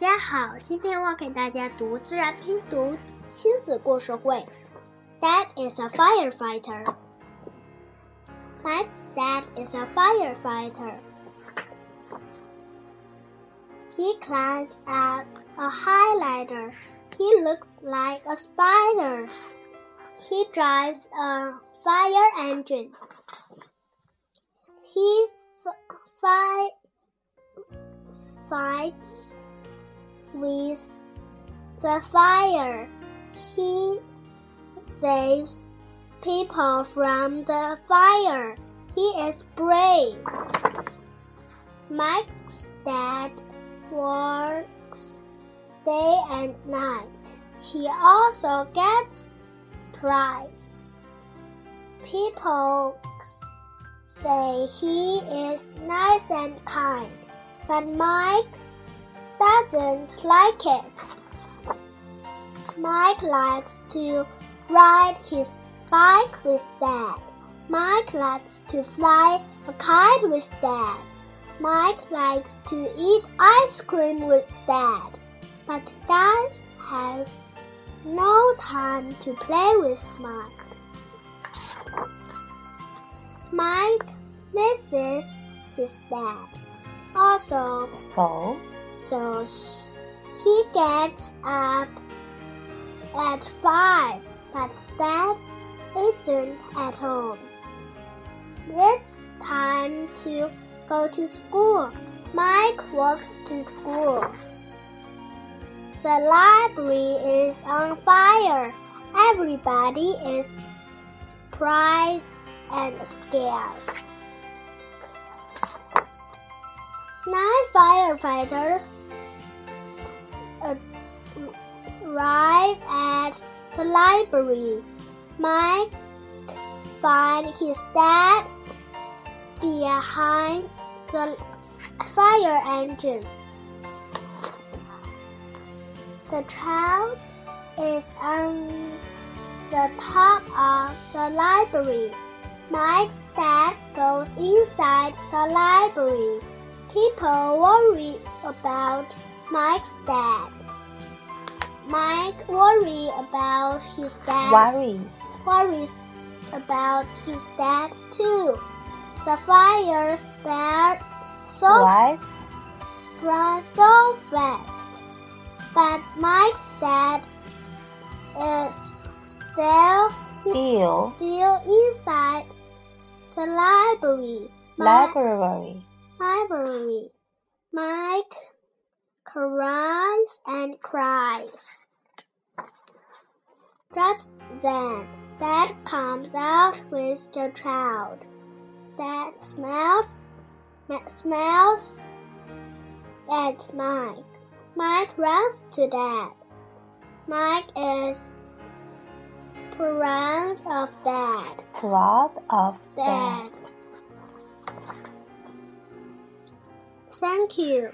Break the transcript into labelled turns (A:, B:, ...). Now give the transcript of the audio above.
A: 家好，今天我给大家读自然拼读亲子故事会。Dad is a firefighter. Mike's dad is a firefighter. He climbs up a high ladder. He looks like a spider. He drives a fire engine. He fi fights with the fire. He saves people from the fire. He is brave. Mike's dad works day and night. He also gets prize. People say he is nice and kind, but Mike doesn't like it. Mike likes to ride his bike with Dad. Mike likes to fly a kite with Dad. Mike likes to eat ice cream with Dad. But Dad has no time to play with Mike. Mike misses his dad. Also,
B: So,
A: so he, gets up at five, but dad isn't at home. It's time to go to school. Mike walks to school. The library is on fire. Everybody is surprised and scared. Nine firefighters arrive at the library. Mike finds his dad behind the fire engine. The child is on the top of the library. Mike's dad goes inside the library. People worry about Mike's dad. Mike worry about his dad.
B: worries.
A: Worries about his dad too. The fire spread so spread so fast, but Mike's dad uh, is still
B: Still.
A: still inside the library.
B: Library.
A: Library. Mike cries and cries. Just then, Dad comes out with the child. Dad smells, smells at Mike. Mike runs to Dad. Mike is proud of Dad.
B: Proud of
A: Dad.
B: dad.
A: Thank you.